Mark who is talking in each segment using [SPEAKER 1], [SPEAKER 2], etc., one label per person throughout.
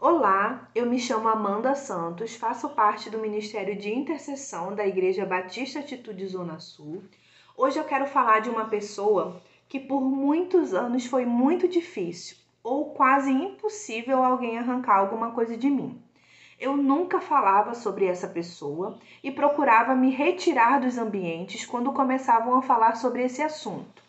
[SPEAKER 1] Olá, eu me chamo Amanda Santos, faço parte do Ministério de Intercessão da Igreja Batista Atitude Zona Sul. Hoje eu quero falar de uma pessoa que por muitos anos foi muito difícil ou quase impossível alguém arrancar alguma coisa de mim. Eu nunca falava sobre essa pessoa e procurava me retirar dos ambientes quando começavam a falar sobre esse assunto.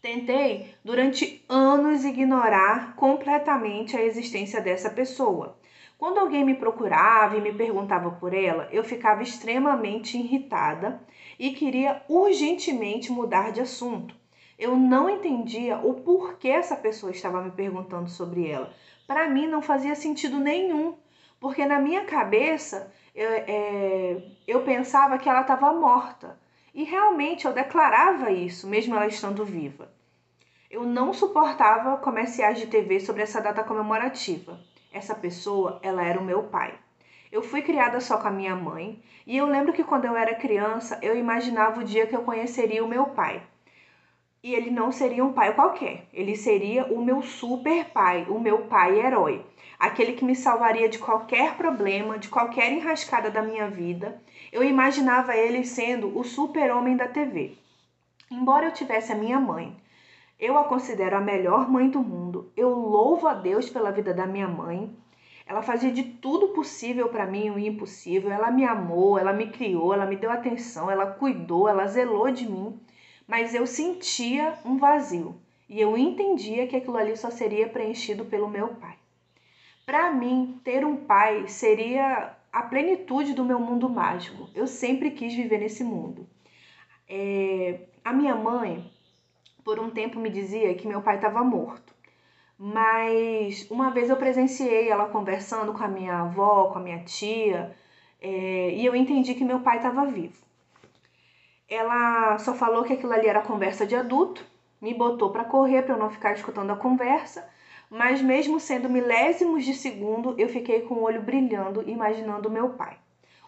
[SPEAKER 1] Tentei durante anos ignorar completamente a existência dessa pessoa. Quando alguém me procurava e me perguntava por ela, eu ficava extremamente irritada e queria urgentemente mudar de assunto. Eu não entendia o porquê essa pessoa estava me perguntando sobre ela. Para mim não fazia sentido nenhum, porque na minha cabeça eu, é, eu pensava que ela estava morta. E realmente eu declarava isso, mesmo ela estando viva. Eu não suportava comerciais de TV sobre essa data comemorativa. Essa pessoa, ela era o meu pai. Eu fui criada só com a minha mãe, e eu lembro que quando eu era criança, eu imaginava o dia que eu conheceria o meu pai. E ele não seria um pai qualquer, ele seria o meu super pai, o meu pai herói, aquele que me salvaria de qualquer problema, de qualquer enrascada da minha vida. Eu imaginava ele sendo o super-homem da TV. Embora eu tivesse a minha mãe, eu a considero a melhor mãe do mundo. Eu louvo a Deus pela vida da minha mãe. Ela fazia de tudo possível para mim o impossível. Ela me amou, ela me criou, ela me deu atenção, ela cuidou, ela zelou de mim. Mas eu sentia um vazio e eu entendia que aquilo ali só seria preenchido pelo meu pai. Para mim, ter um pai seria a plenitude do meu mundo mágico. Eu sempre quis viver nesse mundo. É, a minha mãe, por um tempo, me dizia que meu pai estava morto. Mas uma vez eu presenciei ela conversando com a minha avó, com a minha tia, é, e eu entendi que meu pai estava vivo. Ela só falou que aquilo ali era conversa de adulto, me botou para correr para eu não ficar escutando a conversa, mas mesmo sendo milésimos de segundo, eu fiquei com o olho brilhando, imaginando meu pai.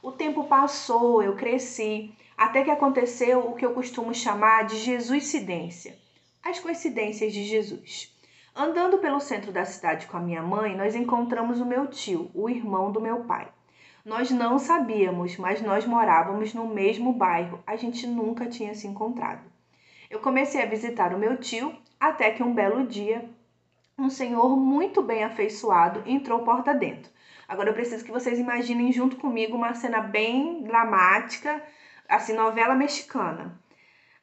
[SPEAKER 1] O tempo passou, eu cresci, até que aconteceu o que eu costumo chamar de Jesuscidência as coincidências de Jesus. Andando pelo centro da cidade com a minha mãe, nós encontramos o meu tio, o irmão do meu pai. Nós não sabíamos, mas nós morávamos no mesmo bairro, a gente nunca tinha se encontrado. Eu comecei a visitar o meu tio até que um belo dia, um senhor muito bem afeiçoado entrou porta dentro. Agora eu preciso que vocês imaginem junto comigo uma cena bem dramática, assim, novela mexicana.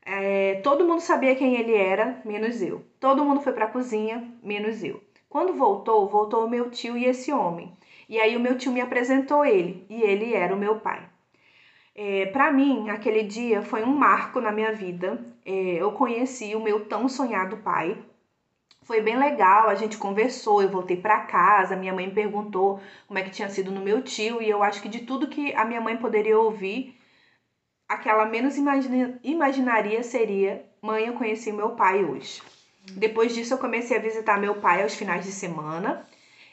[SPEAKER 1] É, todo mundo sabia quem ele era, menos eu. Todo mundo foi para a cozinha, menos eu. Quando voltou, voltou o meu tio e esse homem. E aí o meu tio me apresentou ele, e ele era o meu pai. É, para mim, aquele dia foi um marco na minha vida. É, eu conheci o meu tão sonhado pai. Foi bem legal, a gente conversou, eu voltei para casa, minha mãe perguntou como é que tinha sido no meu tio, e eu acho que de tudo que a minha mãe poderia ouvir, aquela menos imagina, imaginaria seria: mãe, eu conheci meu pai hoje. Depois disso, eu comecei a visitar meu pai aos finais de semana.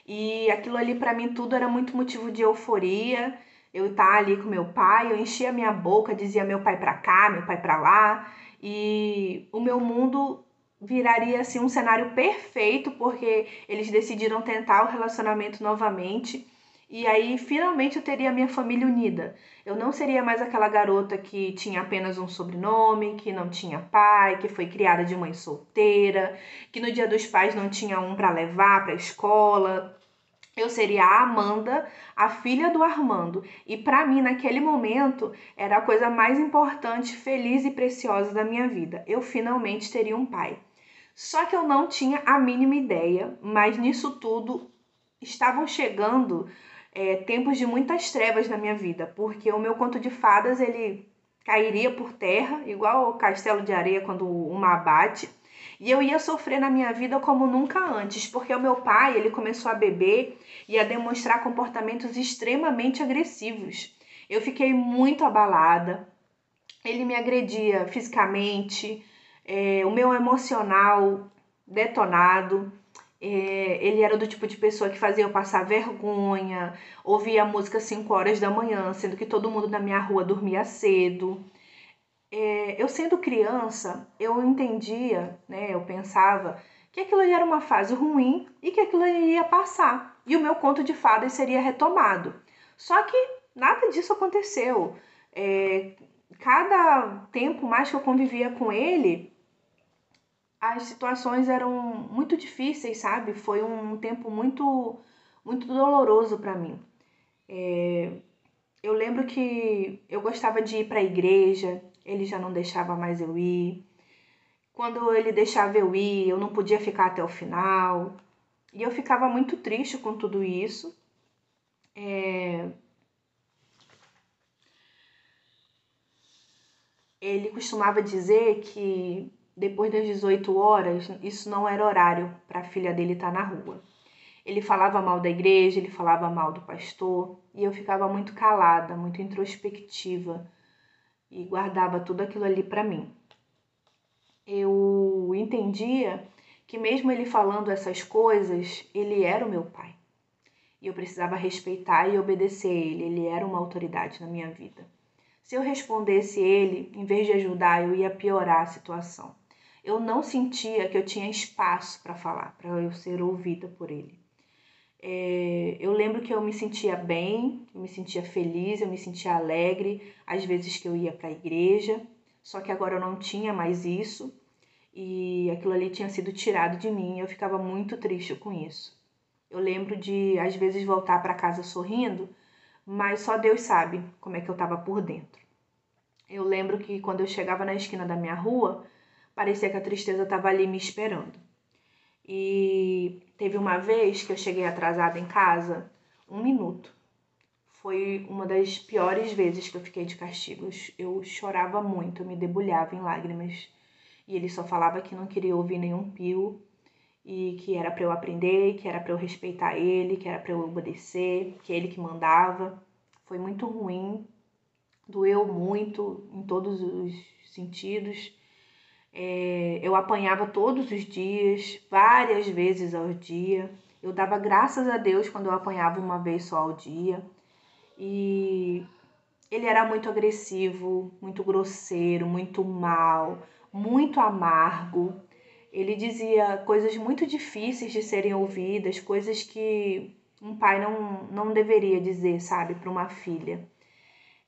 [SPEAKER 1] E aquilo ali para mim tudo era muito motivo de euforia. Eu estar tá ali com meu pai, eu enchia minha boca, dizia meu pai para cá, meu pai para lá, e o meu mundo viraria assim um cenário perfeito porque eles decidiram tentar o relacionamento novamente e aí finalmente eu teria a minha família unida. Eu não seria mais aquela garota que tinha apenas um sobrenome, que não tinha pai, que foi criada de mãe solteira, que no dia dos pais não tinha um para levar para a escola. Eu seria a Amanda, a filha do Armando, e para mim naquele momento era a coisa mais importante, feliz e preciosa da minha vida. Eu finalmente teria um pai. Só que eu não tinha a mínima ideia, mas nisso tudo estavam chegando é, tempos de muitas trevas na minha vida, porque o meu conto de fadas ele cairia por terra, igual o castelo de areia quando o mar bate, e eu ia sofrer na minha vida como nunca antes, porque o meu pai ele começou a beber e a demonstrar comportamentos extremamente agressivos. Eu fiquei muito abalada. Ele me agredia fisicamente, é, o meu emocional detonado. É, ele era do tipo de pessoa que fazia eu passar vergonha, ouvia música às 5 horas da manhã, sendo que todo mundo na minha rua dormia cedo. É, eu sendo criança, eu entendia, né, eu pensava que aquilo ali era uma fase ruim e que aquilo ali ia passar e o meu conto de fadas seria retomado. Só que nada disso aconteceu. É, cada tempo mais que eu convivia com ele, as situações eram muito difíceis, sabe? Foi um tempo muito, muito doloroso para mim. É, eu lembro que eu gostava de ir para a igreja, ele já não deixava mais eu ir. Quando ele deixava eu ir, eu não podia ficar até o final. E eu ficava muito triste com tudo isso. É... Ele costumava dizer que depois das 18 horas, isso não era horário para a filha dele estar tá na rua. Ele falava mal da igreja, ele falava mal do pastor, e eu ficava muito calada, muito introspectiva e guardava tudo aquilo ali para mim. Eu entendia que mesmo ele falando essas coisas, ele era o meu pai. E eu precisava respeitar e obedecer ele, ele era uma autoridade na minha vida. Se eu respondesse ele, em vez de ajudar, eu ia piorar a situação eu não sentia que eu tinha espaço para falar, para eu ser ouvida por ele. É, eu lembro que eu me sentia bem, eu me sentia feliz, eu me sentia alegre, às vezes que eu ia para a igreja, só que agora eu não tinha mais isso e aquilo ali tinha sido tirado de mim, eu ficava muito triste com isso. Eu lembro de às vezes voltar para casa sorrindo, mas só Deus sabe como é que eu estava por dentro. Eu lembro que quando eu chegava na esquina da minha rua, parecia que a tristeza estava ali me esperando. E teve uma vez que eu cheguei atrasada em casa, um minuto. Foi uma das piores vezes que eu fiquei de castigos. Eu chorava muito, eu me debulhava em lágrimas. E ele só falava que não queria ouvir nenhum pio e que era para eu aprender, que era para eu respeitar ele, que era para eu obedecer, que é ele que mandava. Foi muito ruim, doeu muito em todos os sentidos. É, eu apanhava todos os dias, várias vezes ao dia. Eu dava graças a Deus quando eu apanhava uma vez só ao dia. E ele era muito agressivo, muito grosseiro, muito mal, muito amargo. Ele dizia coisas muito difíceis de serem ouvidas, coisas que um pai não, não deveria dizer, sabe, para uma filha.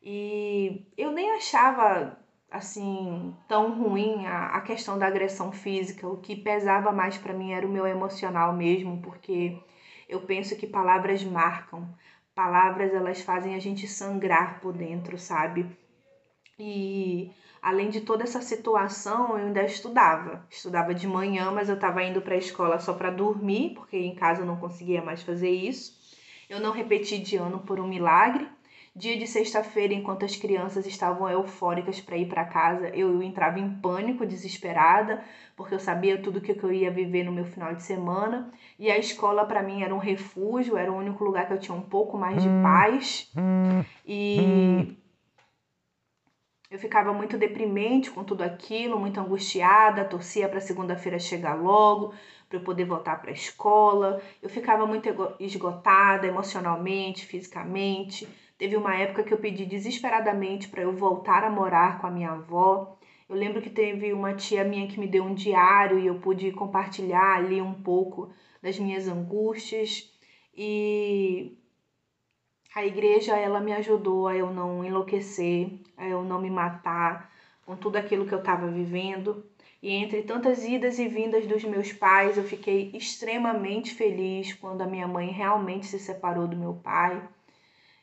[SPEAKER 1] E eu nem achava assim tão ruim a, a questão da agressão física. O que pesava mais para mim era o meu emocional mesmo, porque eu penso que palavras marcam. Palavras elas fazem a gente sangrar por dentro, sabe? E além de toda essa situação, eu ainda estudava. Estudava de manhã, mas eu estava indo para a escola só para dormir, porque em casa eu não conseguia mais fazer isso. Eu não repeti de ano por um milagre. Dia de sexta-feira, enquanto as crianças estavam eufóricas para ir para casa, eu entrava em pânico, desesperada, porque eu sabia tudo que eu ia viver no meu final de semana. E a escola para mim era um refúgio, era o único lugar que eu tinha um pouco mais de paz. E eu ficava muito deprimente com tudo aquilo, muito angustiada, torcia para segunda-feira chegar logo, para eu poder voltar para a escola. Eu ficava muito esgotada emocionalmente, fisicamente. Teve uma época que eu pedi desesperadamente para eu voltar a morar com a minha avó. Eu lembro que teve uma tia minha que me deu um diário e eu pude compartilhar ali um pouco das minhas angústias e a igreja ela me ajudou a eu não enlouquecer, a eu não me matar com tudo aquilo que eu estava vivendo. E entre tantas idas e vindas dos meus pais, eu fiquei extremamente feliz quando a minha mãe realmente se separou do meu pai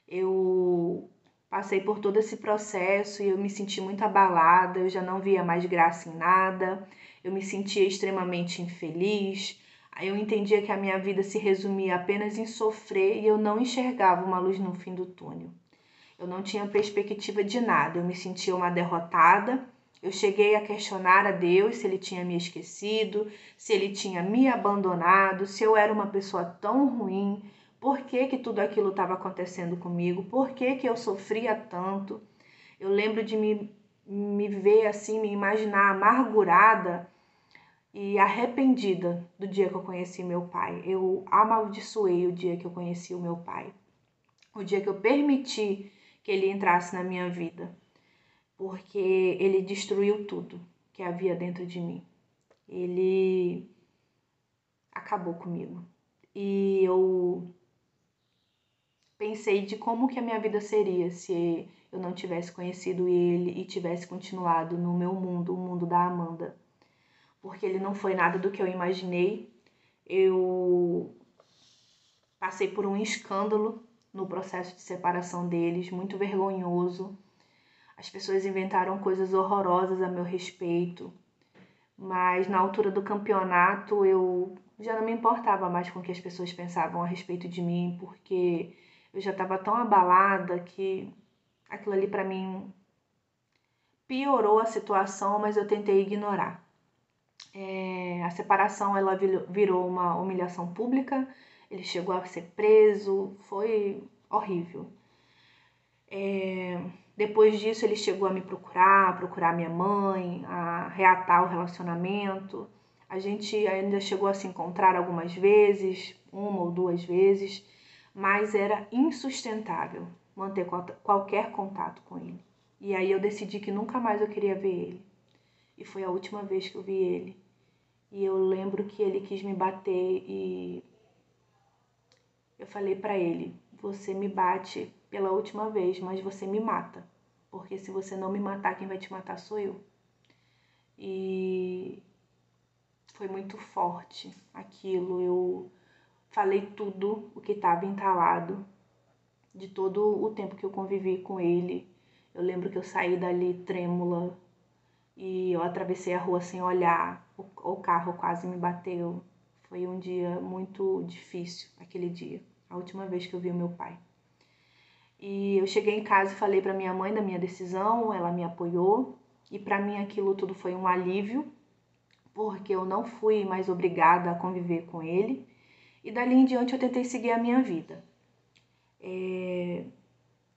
[SPEAKER 1] eu passei por todo esse processo e eu me senti muito abalada, eu já não via mais graça em nada, eu me sentia extremamente infeliz. Aí eu entendia que a minha vida se resumia apenas em sofrer e eu não enxergava uma luz no fim do túnel. Eu não tinha perspectiva de nada, eu me sentia uma derrotada. Eu cheguei a questionar a Deus se ele tinha me esquecido, se ele tinha me abandonado, se eu era uma pessoa tão ruim, por que, que tudo aquilo estava acontecendo comigo, por que, que eu sofria tanto. Eu lembro de me, me ver assim, me imaginar amargurada e arrependida do dia que eu conheci meu pai. Eu amaldiçoei o dia que eu conheci o meu pai, o dia que eu permiti que ele entrasse na minha vida, porque ele destruiu tudo que havia dentro de mim. Ele acabou comigo. E eu pensei de como que a minha vida seria se eu não tivesse conhecido ele e tivesse continuado no meu mundo, o mundo da Amanda. Porque ele não foi nada do que eu imaginei. Eu passei por um escândalo no processo de separação deles, muito vergonhoso. As pessoas inventaram coisas horrorosas a meu respeito, mas na altura do campeonato eu já não me importava mais com o que as pessoas pensavam a respeito de mim, porque eu já estava tão abalada que aquilo ali para mim piorou a situação, mas eu tentei ignorar. É, a separação ela virou uma humilhação pública, ele chegou a ser preso, foi horrível. É, depois disso ele chegou a me procurar, procurar minha mãe, a reatar o relacionamento. A gente ainda chegou a se encontrar algumas vezes, uma ou duas vezes, mas era insustentável manter qualquer contato com ele. E aí eu decidi que nunca mais eu queria ver ele. E foi a última vez que eu vi ele. E eu lembro que ele quis me bater e eu falei para ele: "Você me bate pela última vez, mas você me mata, porque se você não me matar, quem vai te matar sou eu". E foi muito forte aquilo. Eu falei tudo o que estava entalado de todo o tempo que eu convivi com ele. Eu lembro que eu saí dali trêmula e eu atravessei a rua sem olhar. O, o carro quase me bateu. Foi um dia muito difícil aquele dia, a última vez que eu vi o meu pai. E eu cheguei em casa e falei para minha mãe da minha decisão, ela me apoiou e para mim aquilo tudo foi um alívio, porque eu não fui mais obrigada a conviver com ele e dali em diante eu tentei seguir a minha vida. É...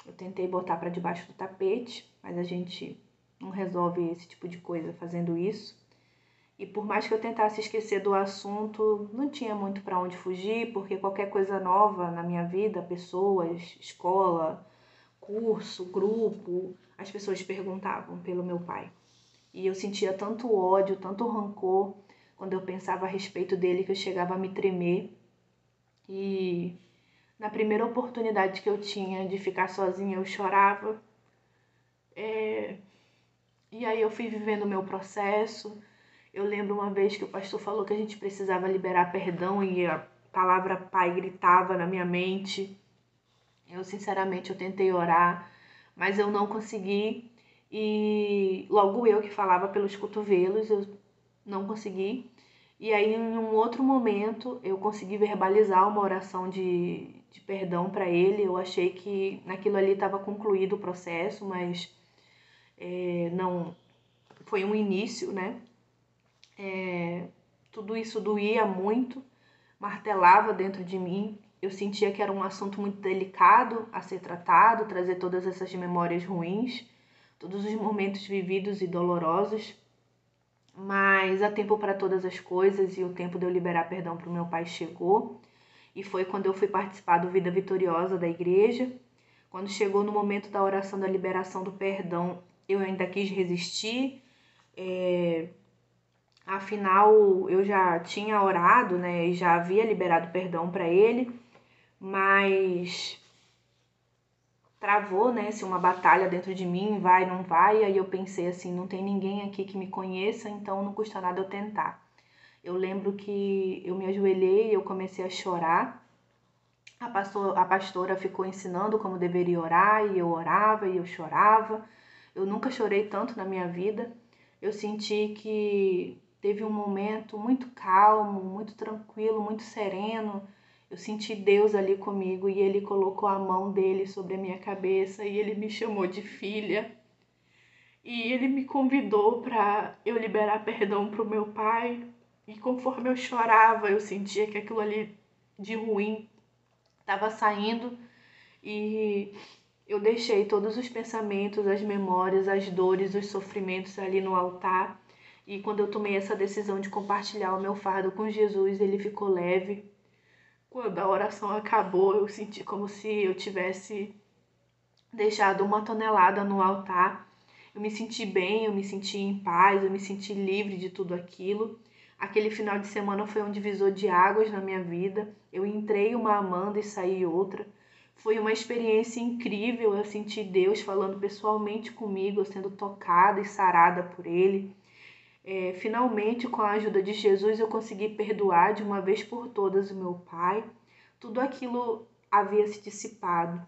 [SPEAKER 1] Eu tentei botar para debaixo do tapete, mas a gente não resolve esse tipo de coisa fazendo isso. E por mais que eu tentasse esquecer do assunto, não tinha muito para onde fugir, porque qualquer coisa nova na minha vida, pessoas, escola, curso, grupo, as pessoas perguntavam pelo meu pai. E eu sentia tanto ódio, tanto rancor quando eu pensava a respeito dele que eu chegava a me tremer e na primeira oportunidade que eu tinha de ficar sozinha, eu chorava. É... E aí eu fui vivendo o meu processo. Eu lembro uma vez que o pastor falou que a gente precisava liberar perdão e a palavra pai gritava na minha mente. Eu, sinceramente, eu tentei orar, mas eu não consegui. E logo eu que falava pelos cotovelos, eu não consegui. E aí, em um outro momento, eu consegui verbalizar uma oração de, de perdão para ele. Eu achei que naquilo ali estava concluído o processo, mas é, não foi um início, né? É, tudo isso doía muito, martelava dentro de mim. Eu sentia que era um assunto muito delicado a ser tratado, trazer todas essas memórias ruins, todos os momentos vividos e dolorosos mas há tempo para todas as coisas e o tempo de eu liberar perdão para o meu pai chegou. E foi quando eu fui participar do Vida Vitoriosa da igreja. Quando chegou no momento da oração da liberação do perdão, eu ainda quis resistir. É... Afinal, eu já tinha orado, né? E já havia liberado perdão para ele, mas travou, né, se uma batalha dentro de mim, vai, não vai, aí eu pensei assim, não tem ninguém aqui que me conheça, então não custa nada eu tentar. Eu lembro que eu me ajoelhei eu comecei a chorar. A, pastor, a pastora ficou ensinando como deveria orar e eu orava e eu chorava. Eu nunca chorei tanto na minha vida. Eu senti que teve um momento muito calmo, muito tranquilo, muito sereno, eu senti Deus ali comigo e ele colocou a mão dele sobre a minha cabeça e ele me chamou de filha. E ele me convidou para eu liberar perdão para o meu pai. E conforme eu chorava, eu sentia que aquilo ali de ruim estava saindo e eu deixei todos os pensamentos, as memórias, as dores, os sofrimentos ali no altar. E quando eu tomei essa decisão de compartilhar o meu fardo com Jesus, ele ficou leve quando a oração acabou, eu senti como se eu tivesse deixado uma tonelada no altar. Eu me senti bem, eu me senti em paz, eu me senti livre de tudo aquilo. Aquele final de semana foi um divisor de águas na minha vida. Eu entrei uma amando e saí outra. Foi uma experiência incrível. Eu senti Deus falando pessoalmente comigo, sendo tocada e sarada por Ele. É, finalmente, com a ajuda de Jesus, eu consegui perdoar de uma vez por todas o meu pai. Tudo aquilo havia se dissipado.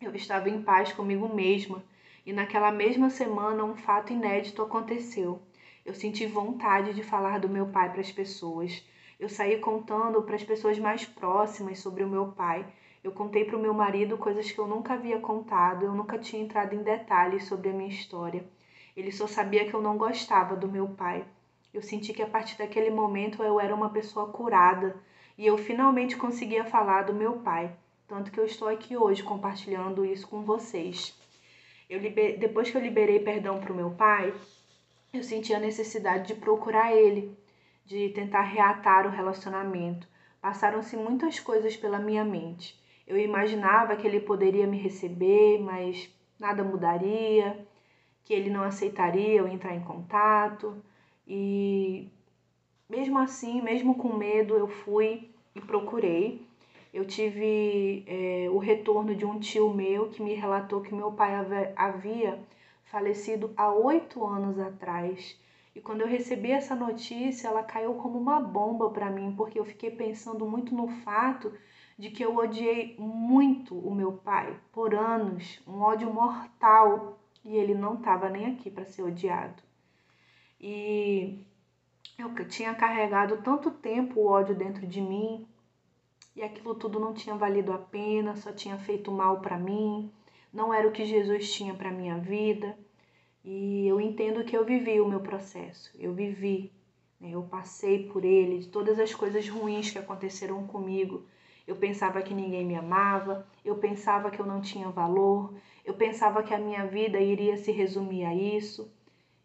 [SPEAKER 1] Eu estava em paz comigo mesma. E naquela mesma semana, um fato inédito aconteceu. Eu senti vontade de falar do meu pai para as pessoas. Eu saí contando para as pessoas mais próximas sobre o meu pai. Eu contei para o meu marido coisas que eu nunca havia contado, eu nunca tinha entrado em detalhes sobre a minha história. Ele só sabia que eu não gostava do meu pai. Eu senti que a partir daquele momento eu era uma pessoa curada e eu finalmente conseguia falar do meu pai. Tanto que eu estou aqui hoje compartilhando isso com vocês. Eu liber... Depois que eu liberei perdão para o meu pai, eu senti a necessidade de procurar ele, de tentar reatar o relacionamento. Passaram-se muitas coisas pela minha mente. Eu imaginava que ele poderia me receber, mas nada mudaria, que ele não aceitaria eu entrar em contato. E mesmo assim, mesmo com medo, eu fui e procurei. Eu tive é, o retorno de um tio meu que me relatou que meu pai havia falecido há oito anos atrás. E quando eu recebi essa notícia, ela caiu como uma bomba para mim, porque eu fiquei pensando muito no fato de que eu odiei muito o meu pai por anos, um ódio mortal, e ele não estava nem aqui para ser odiado. E eu tinha carregado tanto tempo o ódio dentro de mim, e aquilo tudo não tinha valido a pena, só tinha feito mal para mim não era o que Jesus tinha para minha vida. E eu entendo que eu vivi o meu processo, eu vivi, né? eu passei por ele, de todas as coisas ruins que aconteceram comigo. Eu pensava que ninguém me amava, eu pensava que eu não tinha valor, eu pensava que a minha vida iria se resumir a isso.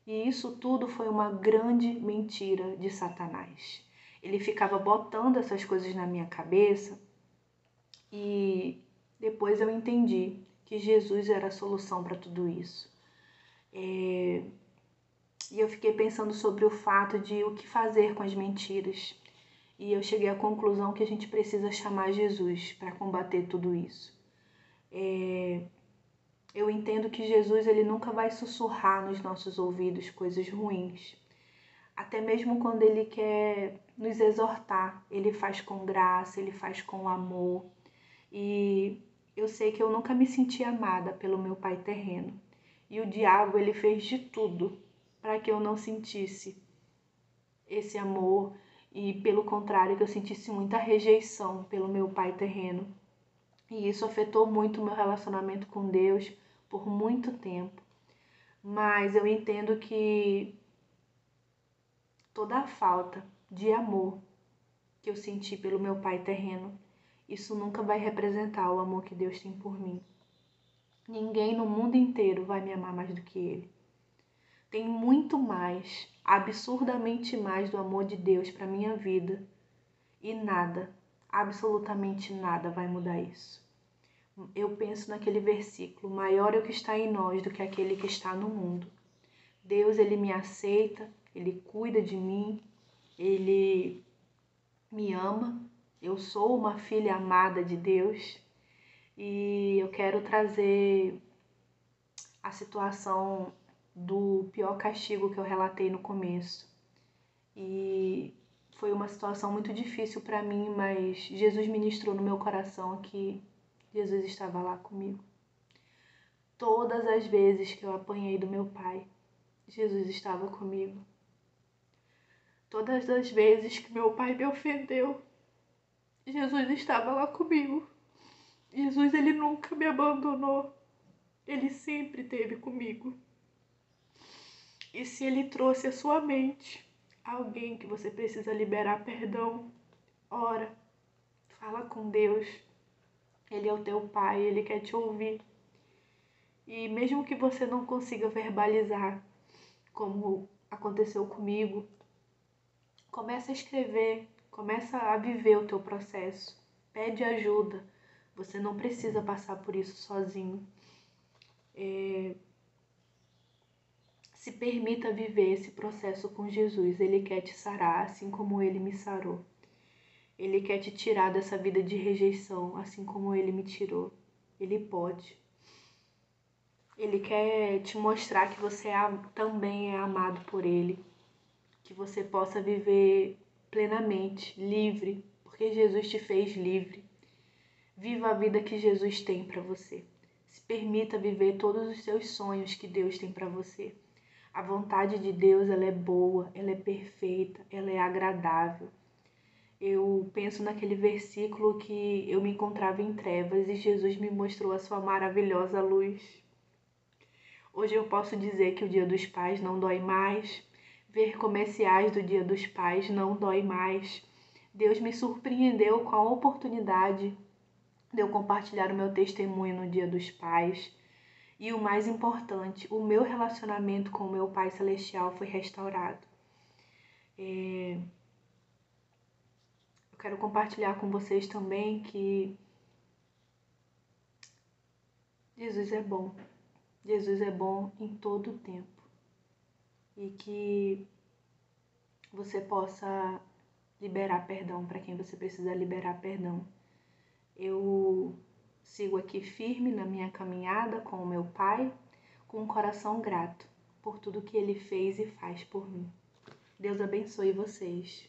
[SPEAKER 1] E isso tudo foi uma grande mentira de Satanás. Ele ficava botando essas coisas na minha cabeça e depois eu entendi que Jesus era a solução para tudo isso. É... E eu fiquei pensando sobre o fato de o que fazer com as mentiras. E eu cheguei à conclusão que a gente precisa chamar Jesus para combater tudo isso. É... Eu entendo que Jesus ele nunca vai sussurrar nos nossos ouvidos coisas ruins. Até mesmo quando ele quer nos exortar, ele faz com graça, ele faz com amor. E eu sei que eu nunca me senti amada pelo meu pai terreno. E o diabo, ele fez de tudo para que eu não sentisse esse amor e, pelo contrário, que eu sentisse muita rejeição pelo meu pai terreno. E isso afetou muito o meu relacionamento com Deus por muito tempo. Mas eu entendo que toda a falta de amor que eu senti pelo meu pai terreno isso nunca vai representar o amor que Deus tem por mim. Ninguém no mundo inteiro vai me amar mais do que Ele. Tem muito mais, absurdamente mais do amor de Deus para minha vida e nada, absolutamente nada vai mudar isso. Eu penso naquele versículo: maior é o que está em nós do que aquele que está no mundo. Deus, ele me aceita, ele cuida de mim, ele me ama eu sou uma filha amada de Deus e eu quero trazer a situação do pior castigo que eu relatei no começo. E foi uma situação muito difícil para mim, mas Jesus ministrou no meu coração que Jesus estava lá comigo. Todas as vezes que eu apanhei do meu pai, Jesus estava comigo. Todas as vezes que meu pai me ofendeu, Jesus estava lá comigo. Jesus, ele nunca me abandonou. Ele sempre esteve comigo. E se ele trouxe à sua mente alguém que você precisa liberar perdão, ora, fala com Deus. Ele é o teu pai, ele quer te ouvir. E mesmo que você não consiga verbalizar, como aconteceu comigo, comece a escrever Começa a viver o teu processo. Pede ajuda. Você não precisa passar por isso sozinho. É... Se permita viver esse processo com Jesus. Ele quer te sarar, assim como ele me sarou. Ele quer te tirar dessa vida de rejeição, assim como ele me tirou. Ele pode. Ele quer te mostrar que você é, também é amado por ele, que você possa viver plenamente, livre, porque Jesus te fez livre. Viva a vida que Jesus tem para você. Se permita viver todos os seus sonhos que Deus tem para você. A vontade de Deus, ela é boa, ela é perfeita, ela é agradável. Eu penso naquele versículo que eu me encontrava em trevas e Jesus me mostrou a sua maravilhosa luz. Hoje eu posso dizer que o Dia dos Pais não dói mais, ver comerciais do Dia dos Pais não dói mais. Deus me surpreendeu com a oportunidade de eu compartilhar o meu testemunho no Dia dos Pais. E o mais importante, o meu relacionamento com o meu Pai Celestial foi restaurado. É... Eu quero compartilhar com vocês também que Jesus é bom. Jesus é bom em todo o tempo. E que você possa liberar perdão para quem você precisa liberar perdão. Eu sigo aqui firme na minha caminhada com o meu Pai, com um coração grato por tudo que ele fez e faz por mim. Deus abençoe vocês.